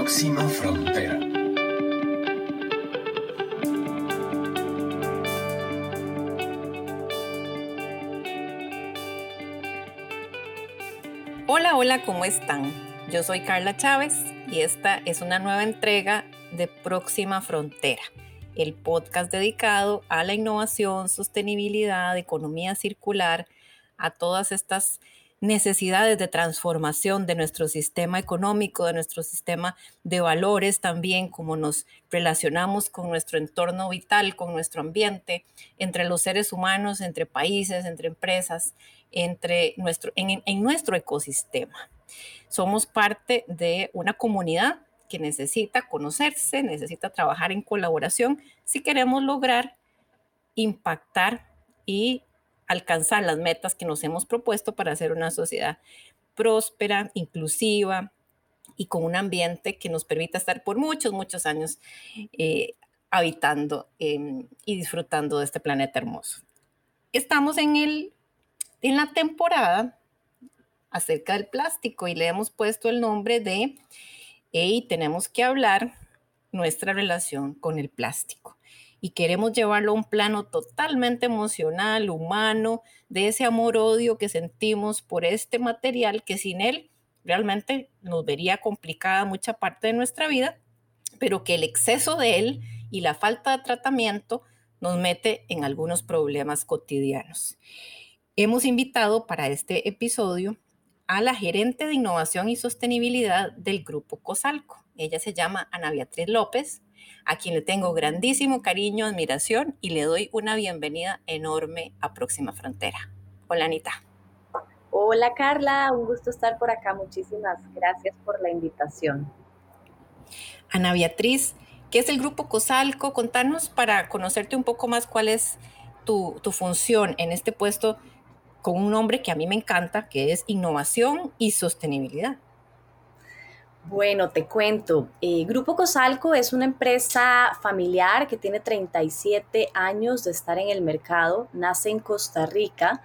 próxima frontera. Hola, hola, ¿cómo están? Yo soy Carla Chávez y esta es una nueva entrega de Próxima Frontera, el podcast dedicado a la innovación, sostenibilidad, economía circular, a todas estas necesidades de transformación de nuestro sistema económico, de nuestro sistema de valores también, como nos relacionamos con nuestro entorno vital, con nuestro ambiente, entre los seres humanos, entre países, entre empresas, entre nuestro, en, en nuestro ecosistema. Somos parte de una comunidad que necesita conocerse, necesita trabajar en colaboración si queremos lograr impactar y alcanzar las metas que nos hemos propuesto para hacer una sociedad próspera, inclusiva y con un ambiente que nos permita estar por muchos, muchos años eh, habitando y disfrutando de este planeta hermoso. Estamos en, el, en la temporada acerca del plástico y le hemos puesto el nombre de y tenemos que hablar nuestra relación con el plástico y queremos llevarlo a un plano totalmente emocional, humano, de ese amor-odio que sentimos por este material que sin él realmente nos vería complicada mucha parte de nuestra vida, pero que el exceso de él y la falta de tratamiento nos mete en algunos problemas cotidianos. Hemos invitado para este episodio a la gerente de innovación y sostenibilidad del grupo Cosalco. Ella se llama Ana Beatriz López a quien le tengo grandísimo cariño, admiración y le doy una bienvenida enorme a Próxima Frontera. Hola Anita. Hola Carla, un gusto estar por acá. Muchísimas gracias por la invitación. Ana Beatriz, ¿qué es el Grupo Cosalco? Contanos para conocerte un poco más cuál es tu, tu función en este puesto con un nombre que a mí me encanta, que es innovación y sostenibilidad. Bueno, te cuento. Eh, Grupo Cosalco es una empresa familiar que tiene 37 años de estar en el mercado, nace en Costa Rica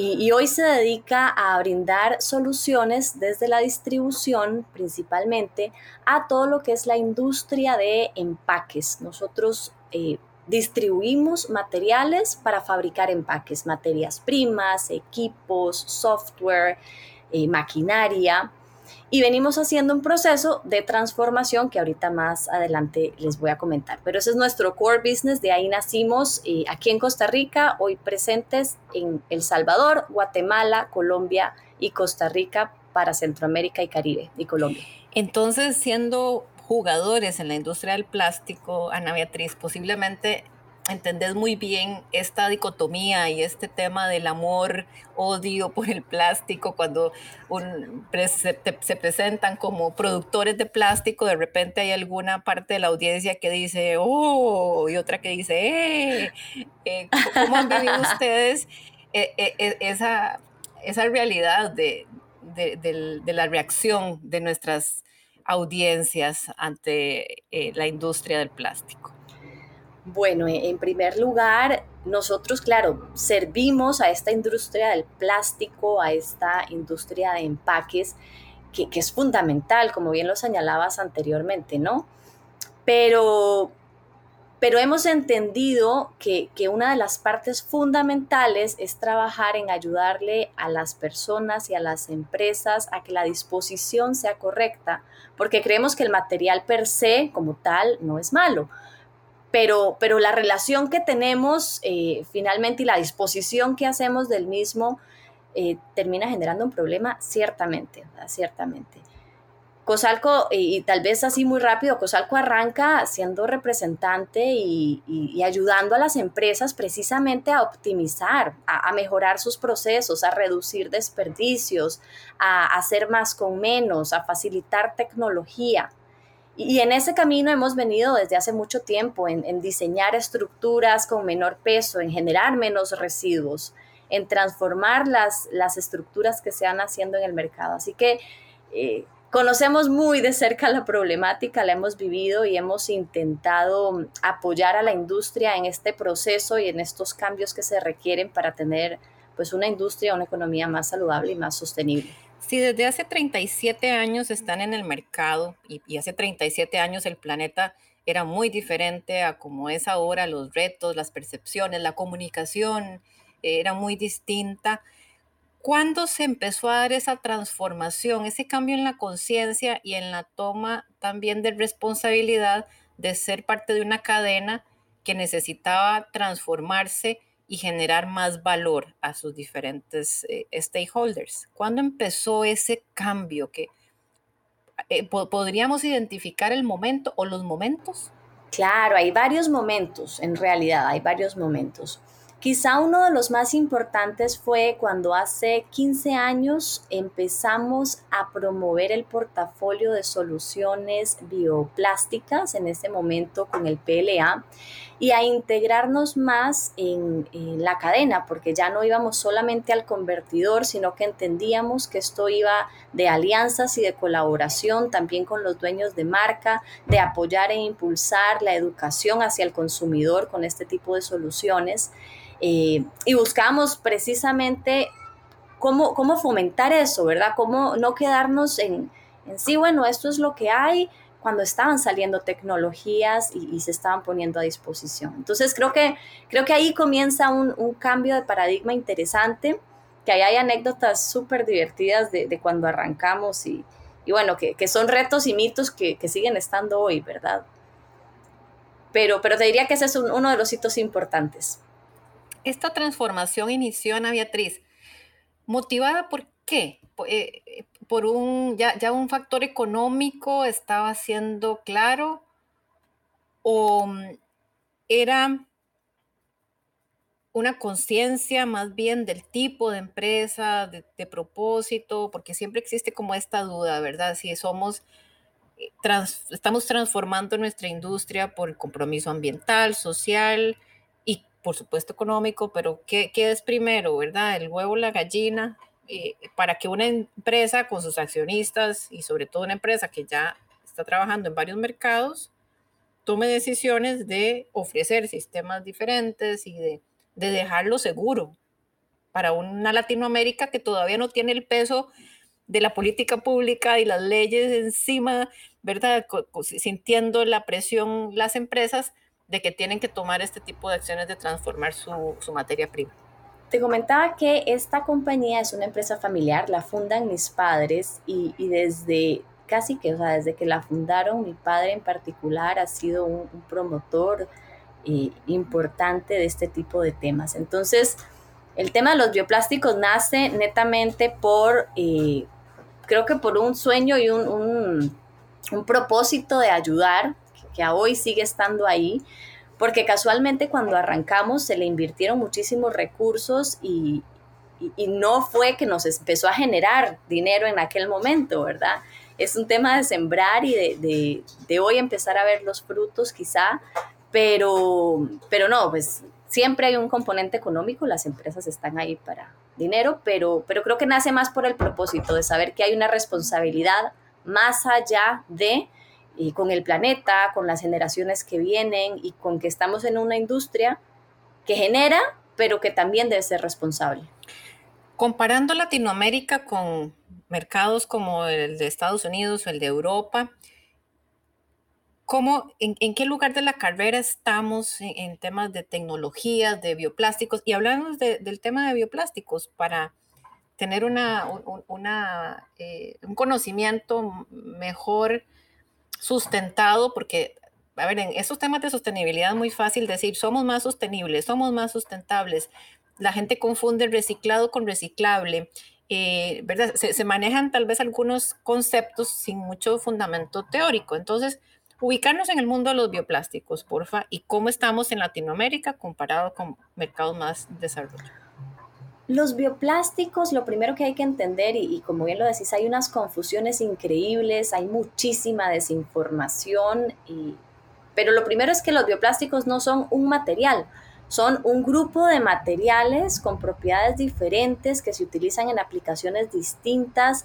y, hoy se dedica a brindar soluciones desde la distribución principalmente a todo lo que es la industria de empaques. Nosotros eh, distribuimos materiales para fabricar empaques, materias primas, equipos, software, eh, maquinaria y venimos haciendo un proceso de transformación que ahorita más adelante les voy a comentar. Pero ese es nuestro core business, de ahí nacimos eh, aquí en Costa Rica, hoy presentes en El Salvador, Guatemala, Colombia y Costa Rica para Centroamérica y Caribe y Colombia. Entonces, siendo jugadores en la industria del plástico, Ana Beatriz, posiblemente entendés muy bien esta dicotomía y este tema del amor, odio por el plástico, cuando se, presentan como productores de plástico, de repente hay alguna parte de la audiencia que dice, oh, y otra que dice, eh, eh ¿cómo han vivido ustedes eh, eh, esa, esa realidad de, de la reacción de nuestras audiencias ante la industria del plástico? Bueno, e, en primer lugar, nosotros, claro, servimos a esta industria del plástico, a esta industria de empaques, que, es fundamental, como bien lo señalabas anteriormente, ¿no? Pero, pero hemos entendido que, que, una de las partes fundamentales es trabajar en ayudarle a las personas y a las empresas a que la disposición sea correcta, porque creemos que el material per se como tal no es malo pero, pero la relación que tenemos eh, finalmente y la disposición que hacemos del mismo eh, termina generando un problema ciertamente, ciertamente. Cosalco, y, tal vez así muy rápido, Cosalco arranca siendo representante y, ayudando a las empresas precisamente a optimizar, a, mejorar sus procesos, a reducir desperdicios, a hacer más con menos, a facilitar tecnología. Y en ese camino hemos venido desde hace mucho tiempo en, diseñar estructuras con menor peso, en generar menos residuos, en transformar las, las estructuras que se han haciendo en el mercado. Así que eh, conocemos muy de cerca la problemática, la hemos vivido y hemos intentado apoyar a la industria en este proceso y en estos cambios que se requieren para tener pues una industria, una economía más saludable y más sostenible. Si desde hace 37 años están en el mercado y, y, hace 37 años el planeta era muy diferente a como es ahora, los retos, las percepciones, la comunicación eh, era muy distinta. ¿Cuándo se empezó a dar esa transformación, ese cambio en la conciencia y en la toma también de responsabilidad de ser parte de una cadena que necesitaba transformarse y generar más valor a sus diferentes eh, stakeholders? ¿Cuándo empezó ese cambio que eh, podríamos identificar el momento o los momentos? Claro, hay varios momentos, en realidad hay varios momentos. Quizá uno de los más importantes fue cuando hace 15 años empezamos a promover el portafolio de soluciones bioplásticas, en ese momento con el PLA, y a integrarnos más en, la cadena, porque ya no íbamos solamente al convertidor, sino que entendíamos que esto iba de alianzas y de colaboración también con los dueños de marca, de apoyar e impulsar la educación hacia el consumidor con este tipo de soluciones. Eh, y buscamos precisamente cómo, cómo fomentar eso, ¿verdad? Cómo no quedarnos en, en sí, bueno, esto es lo que hay, cuando estaban saliendo tecnologías y, se estaban poniendo a disposición. Entonces creo que, creo que ahí comienza un, cambio de paradigma interesante, que ahí hay anécdotas súper divertidas de, cuando arrancamos y, bueno, que, son retos y mitos que, siguen estando hoy, ¿verdad? Pero, pero te diría que ese es uno de los hitos importantes. Esta transformación inició, Ana Beatriz, motivada por qué? Eh, por un, ya, ya un factor económico estaba siendo claro o mm, era una conciencia más bien del tipo de empresa, de, propósito, porque siempre existe como esta duda, ¿verdad? Si somos, eh, estamos transformando nuestra industria por el compromiso ambiental, social y por supuesto económico, pero ¿qué, qué es primero, verdad? ¿El huevo, la gallina? Eh, para que una empresa con sus accionistas y sobre todo una empresa que ya está trabajando en varios mercados tome decisiones de ofrecer sistemas diferentes y de, de dejarlo seguro para una Latinoamérica que todavía no tiene el peso de la política pública y las leyes encima, ¿verdad? Sintiendo la presión las empresas de que tienen que tomar este tipo de acciones de transformar su, su materia prima. Te comentaba que esta compañía es una empresa familiar, la fundan mis padres y, desde casi que, o sea, desde que la fundaron, mi padre en particular ha sido un, promotor eh, importante de este tipo de temas. Entonces, el tema de los bioplásticos nace netamente por, eh, creo que por un sueño y un, un propósito de ayudar, que hoy sigue estando ahí, porque casualmente cuando arrancamos se le invirtieron muchísimos recursos y, no fue que nos empezó a generar dinero en aquel momento, ¿verdad? Es un tema de sembrar y de, hoy empezar a ver los frutos quizá, pero, pero no, pues siempre hay un componente económico, las empresas están ahí para dinero, pero, pero creo que nace más por el propósito de saber que hay una responsabilidad más allá de y con el planeta, con las generaciones que vienen y con que estamos en una industria que genera, pero que también debe ser responsable. Comparando Latinoamérica con mercados como el de Estados Unidos o el de Europa, ¿cómo, en, qué lugar de la carrera estamos en, temas de tecnologías, de bioplásticos? Y hablamos del tema de bioplásticos para tener una, una, eh, un conocimiento mejor sustentado, porque, a ver, en esos temas de sostenibilidad es muy fácil decir, somos más sostenibles, somos más sustentables. La gente confunde reciclado con reciclable. Eh, ¿verdad? Se, se, manejan tal vez algunos conceptos sin mucho fundamento teórico. Entonces, ubicarnos en el mundo de los bioplásticos, porfa, y cómo estamos en Latinoamérica comparado con mercados más desarrollados. Los bioplásticos, lo primero que hay que entender, y, como bien lo decís, hay unas confusiones increíbles, hay muchísima desinformación, pero lo primero es que los bioplásticos no son un material, son un grupo de materiales con propiedades diferentes que se utilizan en aplicaciones distintas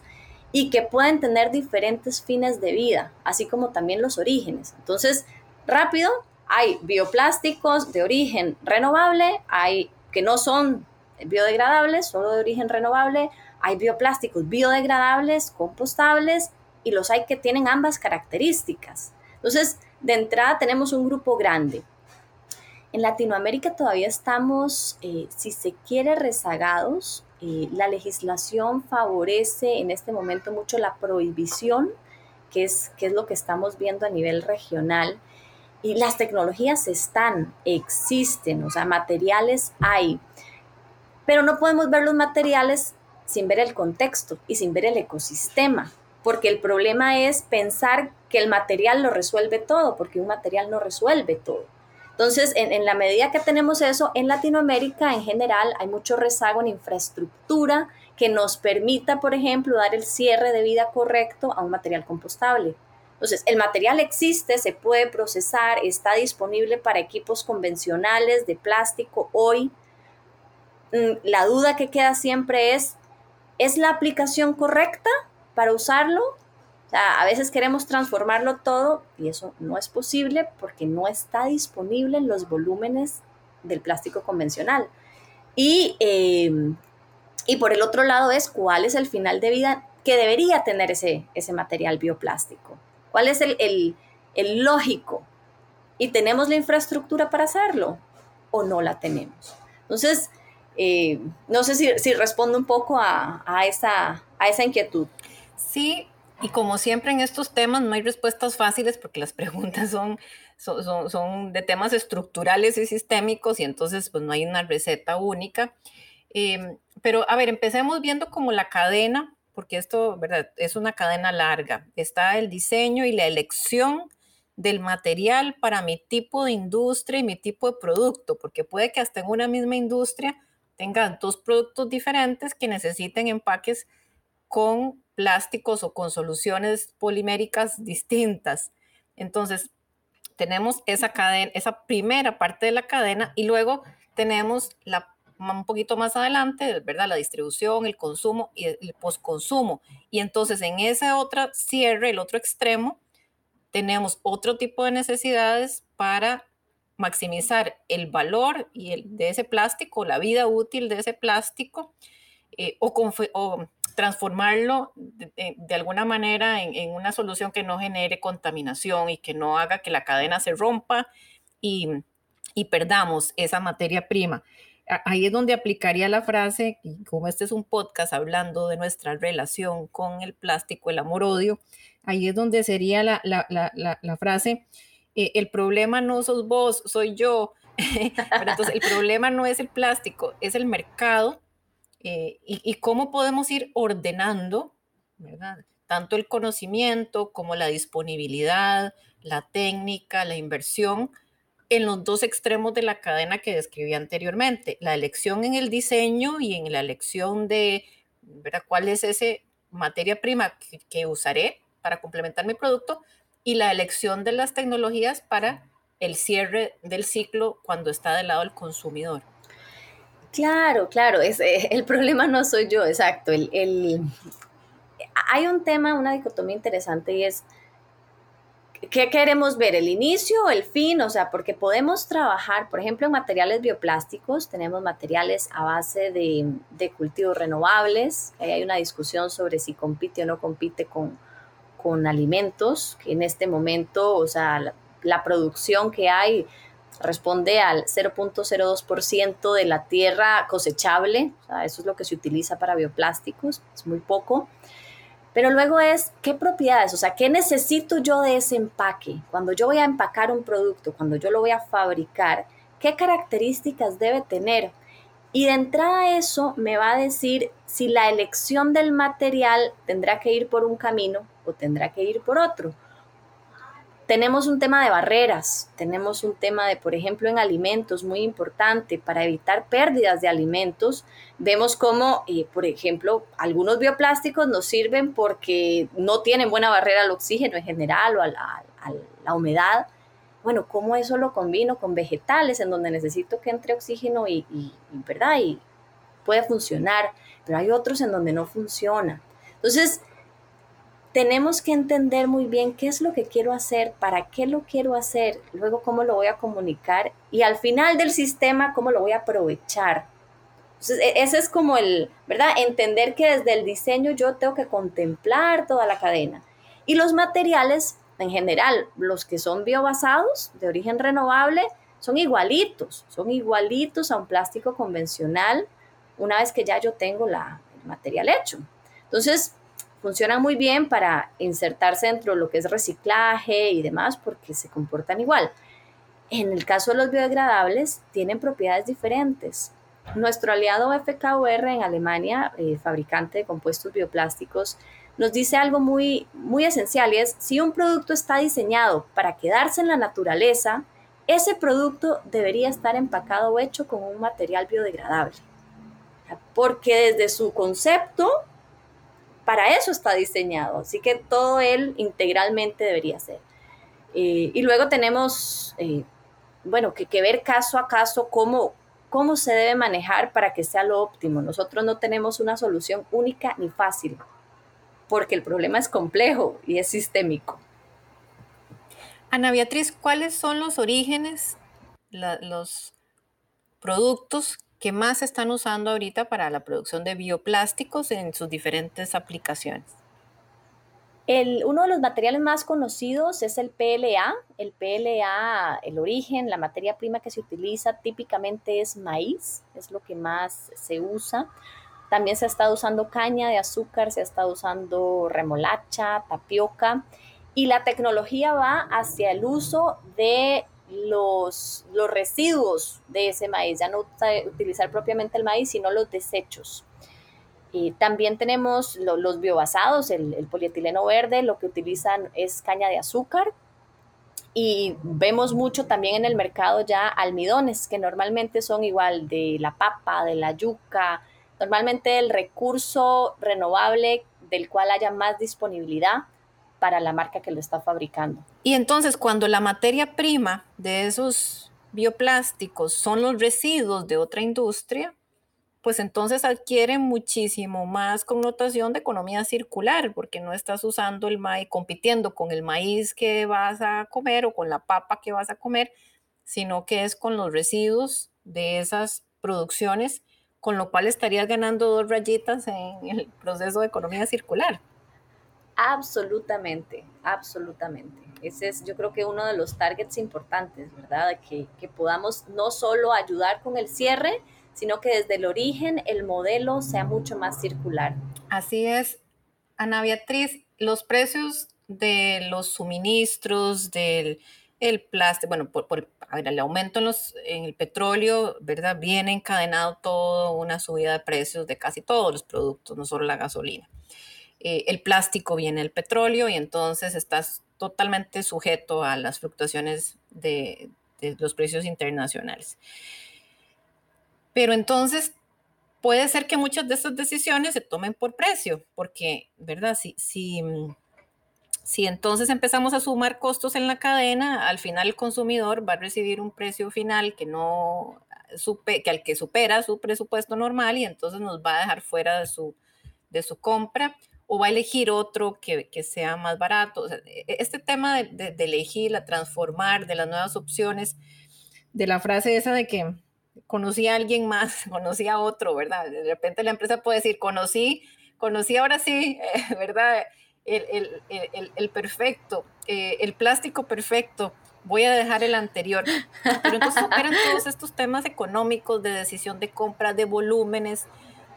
y que pueden tener diferentes fines de vida, así como también los orígenes. Entonces, rápido, hay bioplásticos de origen renovable, hay que no son biodegradables, solo de origen renovable, hay bioplásticos biodegradables, compostables y los hay que tienen ambas características. Entonces, de entrada tenemos un grupo grande. En Latinoamérica todavía estamos, eh, si se quiere, rezagados. Eh, la legislación favorece en este momento mucho la prohibición, que es, que es lo que estamos viendo a nivel regional. Y las tecnologías están, existen, o sea, materiales hay. Pero no podemos ver los materiales sin ver el contexto y sin ver el ecosistema, porque el problema es pensar que el material lo resuelve todo, porque un material no resuelve todo. Entonces, en, la medida que tenemos eso, en Latinoamérica en general hay mucho rezago en infraestructura que nos permita, por ejemplo, dar el cierre de vida correcto a un material compostable. Entonces, el material existe, se puede procesar, está disponible para equipos convencionales de plástico hoy. Mm, la duda que queda siempre es, ¿Es la aplicación correcta para usarlo? A veces queremos transformarlo todo y eso no es posible porque no está disponible en los volúmenes del plástico convencional. Y, em, y por el otro lado es cuál es el final de vida que debería tener ese, ese material bioplástico. ¿Cuál es el, el, el lógico? ¿Y tenemos la infraestructura para hacerlo o no la tenemos? Entonces, eh, no sé si, si, respondo un poco a, a, esa, a esa inquietud. Sí, y como siempre en estos temas no hay respuestas fáciles porque las preguntas son, son, son, de temas estructurales y sistémicos y entonces pues no hay una receta única. Em, pero a ver, empecemos viendo como la cadena, porque esto, ¿verdad? Es una cadena larga. Está el diseño y la elección del material para mi tipo de industria y mi tipo de producto, porque puede que hasta en una misma industria tengan dos productos diferentes que necesiten empaques con plásticos o con soluciones poliméricas distintas. Entonces, tenemos esa cadena, esa primera parte de la cadena y luego tenemos la un poquito más adelante, ¿verdad? La distribución, el consumo y el postconsumo. Y entonces en ese otro cierre, el otro extremo, tenemos otro tipo de necesidades para maximizar el valor y el, de ese plástico, la vida útil de ese plástico, eh, o, transformarlo de, alguna manera en, una solución que no genere contaminación y que no haga que la cadena se rompa y, perdamos esa materia prima. Ahí es donde aplicaría la frase, como este es un podcast hablando de nuestra relación con el plástico, el amor-odio, ahí es donde sería la frase, eh, el problema no sos vos, soy yo. entonces el problema no es el plástico, es el mercado eh, y, cómo podemos ir ordenando, Tanto el conocimiento como la disponibilidad, la técnica, la inversión en los dos extremos de la cadena que describí anteriormente, la elección en el diseño y en la elección de ¿verdad? cuál es esa materia prima que usaré para complementar mi producto, y la elección de las tecnologías para el cierre del ciclo cuando está del lado del consumidor. Claro, claro, es, eh, el problema no soy yo, exacto. El, el, hay un tema, una dicotomía interesante y es, ¿qué queremos ver? ¿El inicio o el fin? O sea, porque podemos trabajar, por ejemplo, en materiales bioplásticos, tenemos materiales a base de, de cultivos renovables, hay una discusión sobre si compite o no compite con, con alimentos, que en este momento, o sea, la, producción que hay responde al 0.02% de la tierra cosechable, eso es lo que se utiliza para bioplásticos, es muy poco. Pero luego es, ¿qué propiedades? O sea, ¿qué necesito yo de ese empaque? Cuando yo voy a empacar un producto, cuando yo lo voy a fabricar, ¿qué características debe tener? Y de entrada eso me va a decir si la elección del material tendrá que ir por un camino o tendrá que ir por otro. Tenemos un tema de barreras, tenemos un tema de, por ejemplo, en alimentos muy importante para evitar pérdidas de alimentos. Vemos cómo, eh, por ejemplo, algunos bioplásticos nos sirven porque no tienen buena barrera al oxígeno en general o a la humedad bueno, ¿cómo eso lo combino con vegetales en donde necesito que entre oxígeno y, ¿verdad? Y puede funcionar, pero hay otros en donde no funciona. Entonces, tenemos que entender muy bien qué es lo que quiero hacer, para qué lo quiero hacer, luego cómo lo voy a comunicar y al final del sistema cómo lo voy a aprovechar. Entonces, e, ese es como el, ¿verdad? Entender que desde el diseño yo tengo que contemplar toda la cadena. Y los materiales, en general, los que son biobasados, de origen renovable, son igualitos, son igualitos a un plástico convencional una vez que ya yo tengo la, el material hecho. Entonces, funcionan muy bien para insertarse dentro de lo que es reciclaje y demás porque se comportan igual. En el caso de los biodegradables, tienen propiedades diferentes. Nuestro aliado FKUR en Alemania, eh, fabricante de compuestos bioplásticos, nos dice algo muy, muy esencial es, si un producto está diseñado para quedarse en la naturaleza, ese producto debería estar empacado o hecho con un material biodegradable. Porque desde su concepto para eso está diseñado, así que todo él integralmente debería ser. Eh, y luego tenemos, eh, bueno, que, ver caso a caso cómo, cómo se debe manejar para que sea lo óptimo. Nosotros no tenemos una solución única ni fácil, porque el problema es complejo y es sistémico. Ana Beatriz, ¿cuáles son los orígenes, los productos ¿Qué más están usando ahorita para la producción de bioplásticos en sus diferentes aplicaciones? El, uno de los materiales más conocidos es el PLA. El PLA, el origen, la materia prima que se utiliza típicamente es maíz, es lo que más se usa. También se ha estado usando caña de azúcar, se ha estado usando remolacha, tapioca. Y la tecnología va hacia el uso de los, los residuos de ese maíz, ya no utilizar propiamente el maíz, sino los desechos. Y también tenemos los biobasados, el, el, polietileno verde, lo que utilizan es caña de azúcar. Y vemos mucho también en el mercado ya almidones, que normalmente son igual de la papa, de la yuca, normalmente el recurso renovable del cual haya más disponibilidad para la marca que lo está fabricando. Y entonces cuando la materia prima de esos bioplásticos son los residuos de otra industria, pues entonces adquiere muchísimo más connotación de economía circular, porque no estás usando el maíz, compitiendo con el maíz que vas a comer o con la papa que vas a comer, sino que es con los residuos de esas producciones, con lo cual estarías ganando dos rayitas en el proceso de economía circular. Absolutamente, absolutamente. Ese es yo creo que uno de los targets importantes, ¿verdad? Que, que podamos no solo ayudar con el cierre, sino que desde el origen el modelo sea mucho más circular. Así es, Ana Beatriz, los precios de los suministros, del el plástico, bueno, por, por el aumento en, los, en el petróleo, ¿verdad? Viene encadenado todo una subida de precios de casi todos los productos, no solo la gasolina. Eh, el plástico viene del petróleo y entonces estás totalmente sujeto a las fluctuaciones de, los precios internacionales. Pero entonces puede ser que muchas de estas decisiones se tomen por precio, porque, ¿verdad? Si, si, si entonces empezamos a sumar costos en la cadena, al final el consumidor va a recibir un precio final que no que al que supera su presupuesto normal y entonces nos va a dejar fuera de su, de su compra o va a elegir otro que, sea más barato. E, e, este tema de, de, elegir, la transformar, de las nuevas opciones, de la frase esa de que conocí a alguien más, conocí a otro, ¿verdad? De repente la empresa puede decir, conocí, conocí ahora sí, ¿verdad? El, perfecto, eh, el plástico perfecto, voy a dejar el anterior. Pero entonces operan todos estos temas económicos de decisión de compra, de volúmenes,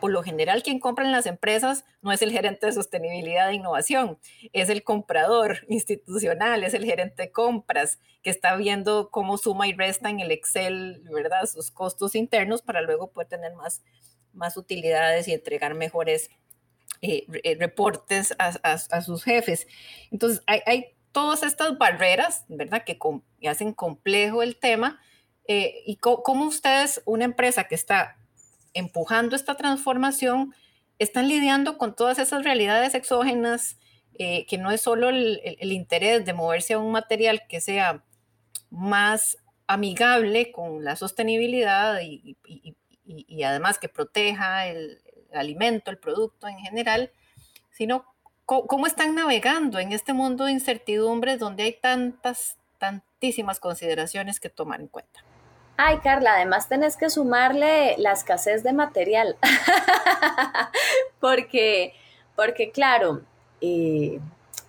por lo general quien compra en las empresas no es el gerente de sostenibilidad e innovación, es el comprador institucional, es el gerente de compras que está viendo cómo suma y resta en el Excel, ¿verdad? Sus costos internos para luego poder tener más, más utilidades y entregar mejores eh, eh, reportes a, sus jefes. Entonces, hay, todas estas barreras, ¿verdad? Que, hacen complejo el tema. Eh, ¿Y cómo ustedes, una empresa que está empujando esta transformación están lidiando con todas esas realidades exógenas, eh, que no es solo el, interés de moverse a un material que sea más amigable con la sostenibilidad y, además que proteja el, alimento, el producto en general, sino cómo están navegando en este mundo de incertidumbres donde hay tantas, tantísimas consideraciones que tomar en cuenta. Ay, Carla, además tenés que sumarle la escasez de material, porque, porque claro, eh,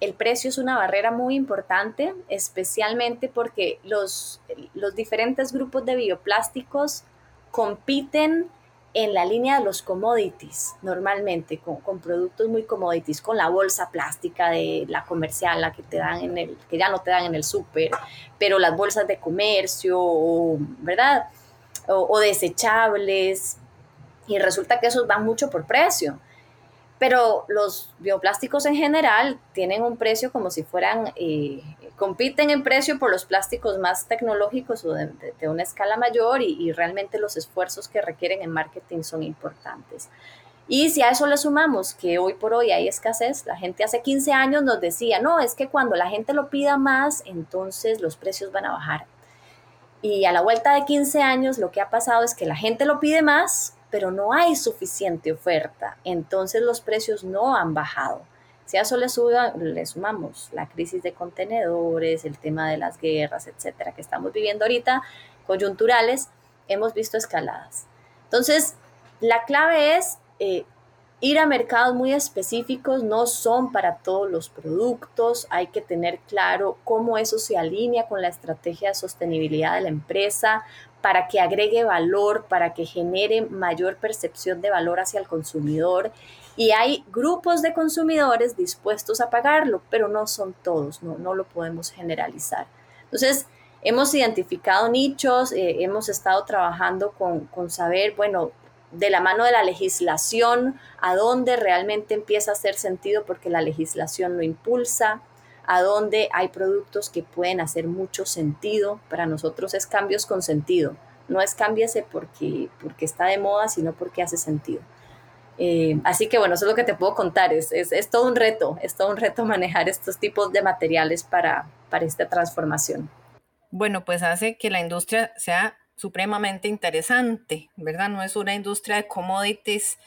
el precio es una barrera muy importante, especialmente porque los, los diferentes grupos de bioplásticos compiten en la línea de los commodities, normalmente, con, productos muy commodities, con la bolsa plástica de la comercial, la que te dan en el, que ya no te dan en el súper, pero las bolsas de comercio, ¿verdad? o desechables, y resulta que esos van mucho por precio pero los bioplásticos en general tienen un precio como si fueran, eh, compiten en precio por los plásticos más tecnológicos o de, una escala mayor y, realmente los esfuerzos que requieren en marketing son importantes. Y si a eso le sumamos que hoy por hoy hay escasez, la gente hace 15 años nos decía, no, es que cuando la gente lo pida más, entonces los precios van a bajar. Y a la vuelta de 15 años lo que ha pasado es que la gente lo pide más, pero no hay suficiente oferta, entonces los precios no han bajado. Si a eso le, le sumamos la crisis de contenedores, el tema de las guerras, etcétera, que estamos viviendo ahorita, coyunturales, hemos visto escaladas. Entonces, la clave es eh, ir a mercados muy específicos, no son para todos los productos, hay que tener claro cómo eso se alinea con la estrategia de sostenibilidad de la empresa, para que agregue valor, para que genere mayor percepción de valor hacia el consumidor. Y hay grupos de consumidores dispuestos a pagarlo, pero no son todos, no, no lo podemos generalizar. Entonces, hemos identificado nichos, eh, hemos estado trabajando con, con saber, bueno, de la mano de la legislación, a dónde realmente empieza a hacer sentido porque la legislación lo impulsa, a donde hay productos que pueden hacer mucho sentido. Para nosotros es cambios con sentido. No es cámbiase porque, porque está de moda, sino porque hace sentido. Eh, así que bueno, eso es lo que te puedo contar. Es, es, todo un reto, es todo un reto manejar estos tipos de materiales para, para esta transformación. Bueno, pues hace que la industria sea supremamente interesante, ¿verdad? No es una industria de commodities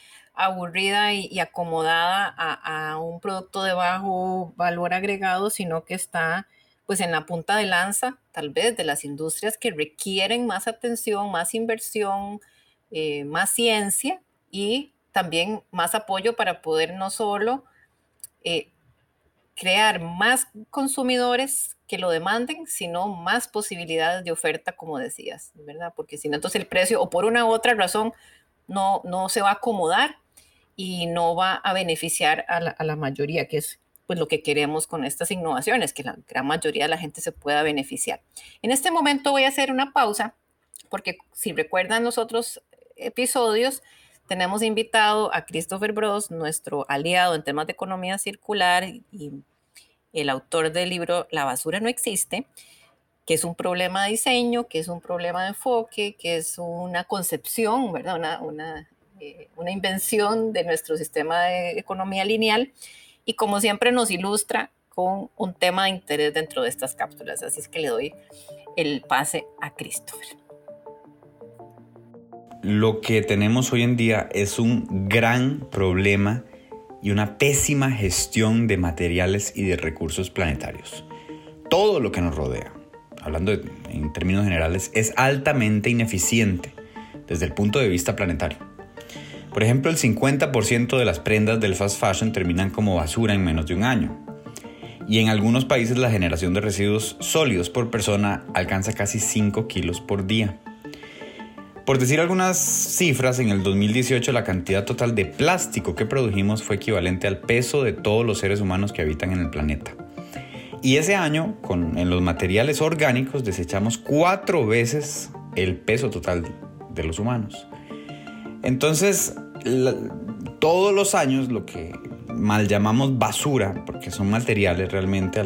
aburrida y, acomodada a, un producto de bajo valor agregado, sino que está pues en la punta de lanza tal vez de las industrias que requieren más atención, más inversión, eh, más ciencia y también más apoyo para poder no solo eh, crear más consumidores que lo demanden, sino más posibilidades de oferta, como decías, ¿verdad? Porque si no, entonces el precio o por una u otra razón no, no se va a acomodar y no va a beneficiar a la, mayoría, que es pues lo que queremos con estas innovaciones, que la gran mayoría de la gente se pueda beneficiar. En este momento voy a hacer una pausa, porque si recuerdan los otros episodios, tenemos invitado a Christopher Bros, nuestro aliado en temas de economía circular y el autor del libro La basura no existe, que es un problema de diseño, que es un problema de enfoque, que es una concepción, ¿verdad? Una, una eh, una invención de nuestro sistema de economía lineal y como siempre nos ilustra con un tema de interés dentro de estas cápsulas. Así es que le doy el pase a Christopher. Lo que tenemos hoy en día es un gran problema y una pésima gestión de materiales y de recursos planetarios. Todo lo que nos rodea, hablando en términos generales, es altamente ineficiente desde el punto de vista planetario. Por ejemplo, el 50% de las prendas del fast fashion terminan como basura en menos de un año. Y en algunos países la generación de residuos sólidos por persona alcanza casi 5 kilos por día. Por decir algunas cifras, en el 2018 la cantidad total de plástico que produjimos fue equivalente al peso de todos los seres humanos que habitan en el planeta. Y ese año, con, en los materiales orgánicos, desechamos cuatro veces el peso total de los humanos. Entonces, todos los años lo que mal llamamos basura, porque son materiales realmente,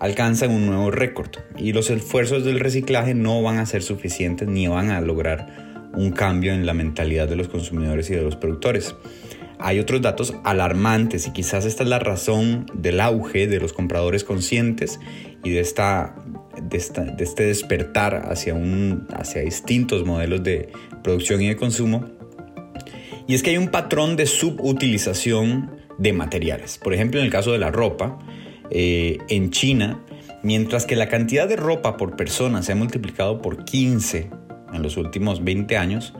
alcanzan un nuevo récord. Y los esfuerzos del reciclaje no van a ser suficientes ni van a lograr un cambio en la mentalidad de los consumidores y de los productores. Hay otros datos alarmantes y quizás esta es la razón del auge de los compradores conscientes y de, esta, de, de este despertar hacia, un, hacia distintos modelos de producción y de consumo y es que hay un patrón de subutilización de materiales. Por ejemplo, en el caso de la ropa, eh, en China, mientras que la cantidad de ropa por persona se ha multiplicado por 15 en los últimos 20 años,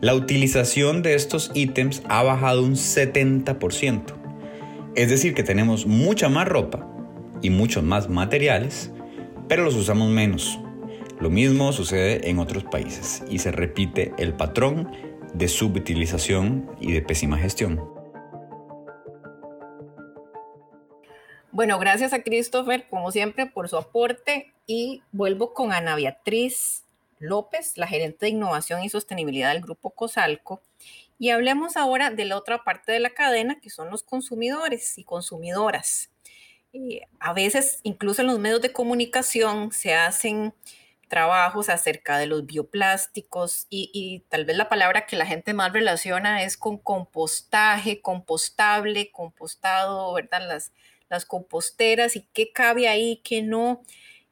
la utilización de estos ítems ha bajado un 70%. Es decir, que tenemos mucha más ropa y muchos más materiales, pero los usamos menos. Lo mismo sucede en otros países y se repite el patrón de subutilización y de pésima gestión. Bueno, gracias a Christopher, como siempre, por su aporte y vuelvo con Ana Beatriz López, la gerente de innovación y sostenibilidad del Grupo Cosalco. Y hablemos ahora de la otra parte de la cadena, que son los consumidores y consumidoras. Eh, a veces, incluso en los medios de comunicación, se hacen trabajos acerca de los bioplásticos y, tal vez la palabra que la gente más relaciona es con compostaje, compostable, compostado, ¿verdad? Las, las composteras y qué cabe ahí, qué no.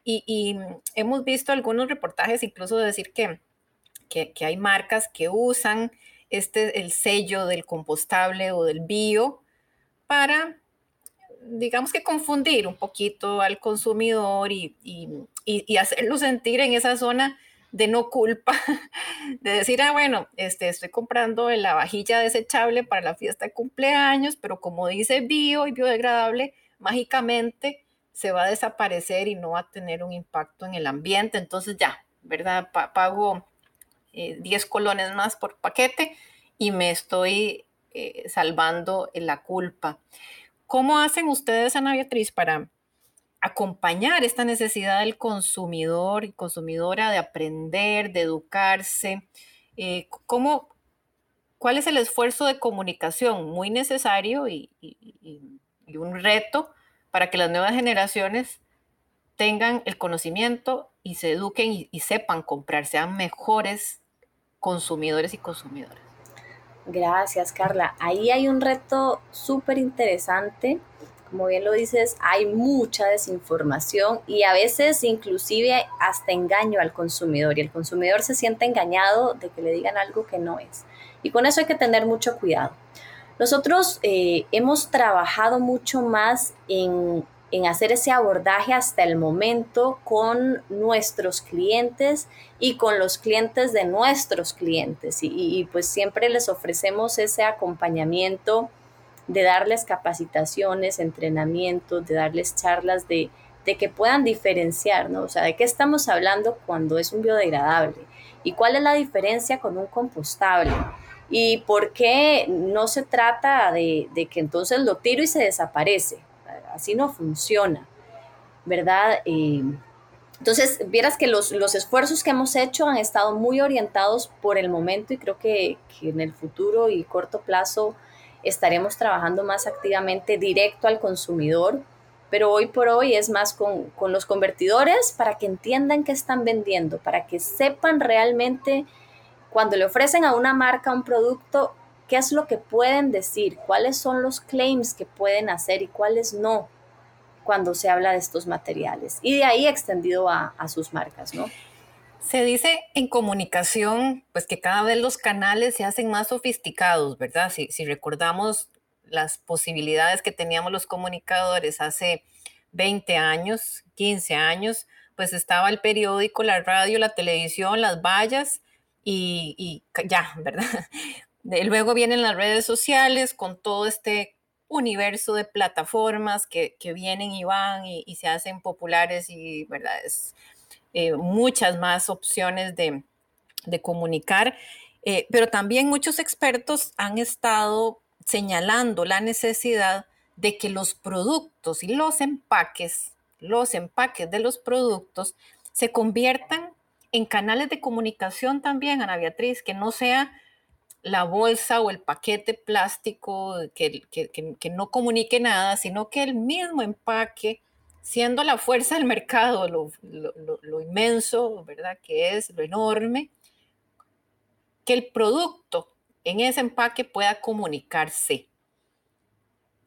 Y, hemos visto algunos reportajes incluso de decir que, que, hay marcas que usan este, el sello del compostable o del bio para, digamos que confundir un poquito al consumidor y, y, hacerlo sentir en esa zona de no culpa, de decir, ah, bueno, este, estoy comprando la vajilla desechable para la fiesta de cumpleaños, pero como dice bio y biodegradable, mágicamente se va a desaparecer y no va a tener un impacto en el ambiente. Entonces ya, ¿verdad? pago 10 eh, colones más por paquete y me estoy eh, salvando la culpa. ¿Cómo hacen ustedes, Ana Beatriz, para acompañar esta necesidad del consumidor y consumidora de aprender, de educarse? Eh, ¿cómo, ¿Cuál es el esfuerzo de comunicación muy necesario y y un reto para que las nuevas generaciones tengan el conocimiento y se eduquen y, sepan comprar, sean mejores consumidores y consumidoras. Gracias, Carla. Ahí hay un reto súper interesante. Como bien lo dices, hay mucha desinformación y a veces inclusive hasta engaño al consumidor y el consumidor se siente engañado de que le digan algo que no es. Y con eso hay que tener mucho cuidado. Nosotros eh, hemos trabajado mucho más en, hacer ese abordaje hasta el momento con nuestros clientes y con los clientes de nuestros clientes. Y, pues siempre les ofrecemos ese acompañamiento de darles capacitaciones, entrenamientos, de darles charlas de, de que puedan diferenciar, ¿no? O sea, ¿de qué estamos hablando cuando es un biodegradable? ¿Y cuál es la diferencia con un compostable? ¿Y por qué no se trata de, que entonces lo tiro y se desaparece? Así no funciona, ¿verdad? Eh, entonces, vieras que los, esfuerzos que hemos hecho han estado muy orientados por el momento y creo que, en el futuro y corto plazo estaremos trabajando más activamente directo al consumidor, pero hoy por hoy es más con, con los convertidores para que entiendan qué están vendiendo, para que sepan realmente cuando le ofrecen a una marca un producto, ¿qué es lo que pueden decir? ¿Cuáles son los claims que pueden hacer y cuáles no cuando se habla de estos materiales? Y de ahí extendido a, sus marcas, ¿no? Se dice en comunicación, pues que cada vez los canales se hacen más sofisticados, ¿verdad? Si, recordamos las posibilidades que teníamos los comunicadores hace 20 años, 15 años, pues estaba el periódico, la radio, la televisión, las vallas, y, ya, ¿verdad? Luego vienen las redes sociales con todo este universo de plataformas que, vienen y van y, se hacen populares y, eh, muchas más opciones de, comunicar, eh, pero también muchos expertos han estado señalando la necesidad de que los productos y los empaques, los empaques de los productos se conviertan en canales de comunicación también, Ana Beatriz, que no sea la bolsa o el paquete plástico que, que, no comunique nada, sino que el mismo empaque, siendo la fuerza del mercado, lo, lo, inmenso, ¿verdad? Que es, lo enorme, que el producto en ese empaque pueda comunicarse.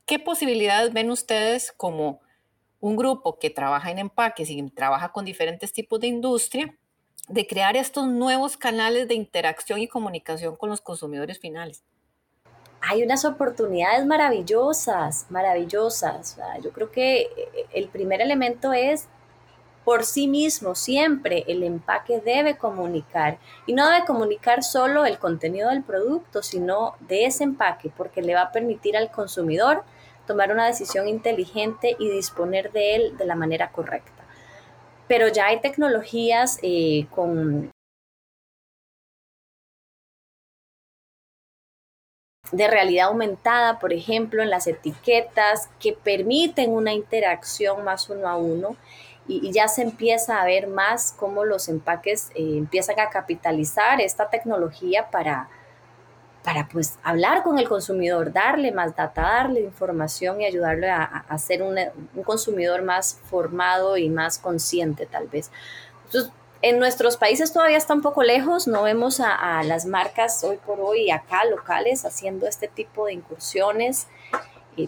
¿Qué posibilidades ven ustedes como un grupo que trabaja en empaques y trabaja con diferentes tipos de industria de crear estos nuevos canales de interacción y comunicación con los consumidores finales? Hay unas oportunidades maravillosas, maravillosas. Yo creo que eh, el primer elemento es por sí mismo, siempre el empaque debe comunicar y no debe comunicar solo el contenido del producto, sino de ese empaque, porque le va a permitir al consumidor tomar una decisión inteligente y disponer de él de la manera correcta. Pero ya hay tecnologías eh, con de realidad aumentada, por ejemplo, en las etiquetas que permiten una interacción más uno a uno y, ya se empieza a ver más cómo los empaques eh, empiezan a capitalizar esta tecnología para, para pues hablar con el consumidor, darle más data, darle información y ayudarle a, a ser un, consumidor más formado y más consciente tal vez. Entonces, en nuestros países todavía está un poco lejos, no vemos a, las marcas hoy por hoy acá locales haciendo este tipo de incursiones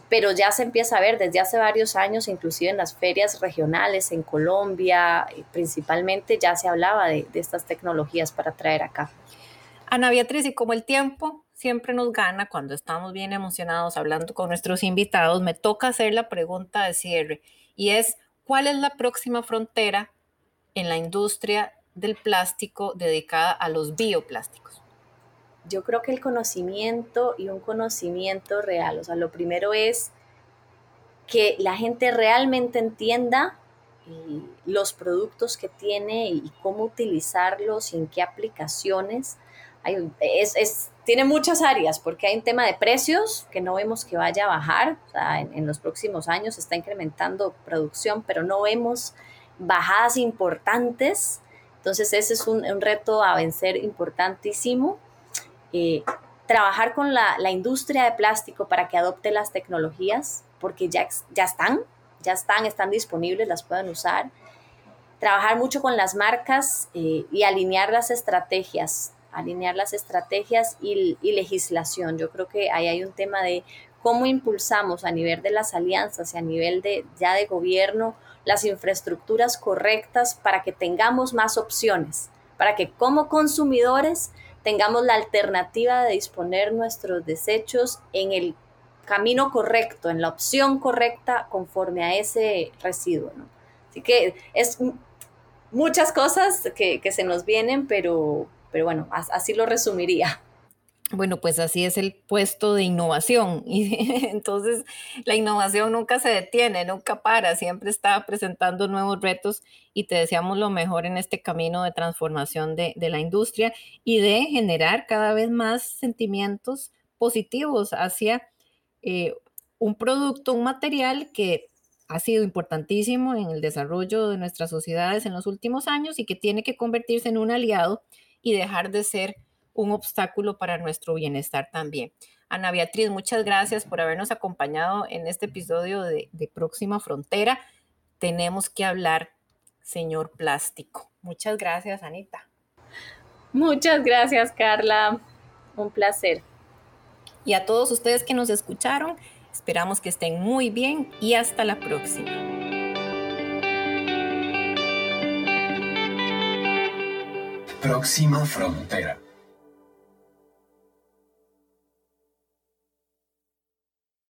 pero ya se empieza a ver desde hace varios años, inclusive en las ferias regionales en Colombia, principalmente ya se hablaba de, estas tecnologías para traer acá. Ana Beatriz, y como el tiempo siempre nos gana cuando estamos bien emocionados hablando con nuestros invitados, me toca hacer la pregunta de cierre y es, ¿cuál es la próxima frontera en la industria del plástico dedicada a los bioplásticos? yo creo que el conocimiento y un conocimiento real, o sea, lo primero es que la gente realmente entienda eh, los productos que tiene y cómo utilizarlos y en qué aplicaciones. Hay, es, tiene muchas áreas porque hay un tema de precios que no vemos que vaya a bajar, o sea, en, los próximos años está incrementando producción, pero no vemos bajadas importantes. Entonces ese es un, reto a vencer importantísimo. Eh, trabajar con la, industria de plástico para que adopte las tecnologías, porque ya, ya están, ya están, están disponibles, las pueden usar. Trabajar mucho con las marcas eh, y alinear las estrategias, alinear las estrategias y, y, legislación. Yo creo que ahí hay un tema de cómo impulsamos a nivel de las alianzas y a nivel de ya de gobierno las infraestructuras correctas para que tengamos más opciones, para que como consumidores tengamos la alternativa de disponer nuestros desechos en el camino correcto, en la opción correcta conforme a ese residuo. Así que es muchas cosas que, se nos vienen, pero, pero bueno, así lo resumiría. Bueno, pues así es el puesto de innovación. Y entonces la innovación nunca se detiene, nunca para, siempre está presentando nuevos retos y te deseamos lo mejor en este camino de transformación de, la industria y de generar cada vez más sentimientos positivos hacia eh, un producto, un material que ha sido importantísimo en el desarrollo de nuestras sociedades en los últimos años y que tiene que convertirse en un aliado y dejar de ser un obstáculo para nuestro bienestar también. Ana Beatriz, muchas gracias por habernos acompañado en este episodio de, Próxima Frontera. Tenemos que hablar, señor plástico. Muchas gracias, Anita. Muchas gracias, Carla. Un placer. Y a todos ustedes que nos escucharon, esperamos que estén muy bien y hasta la próxima. Próxima Frontera.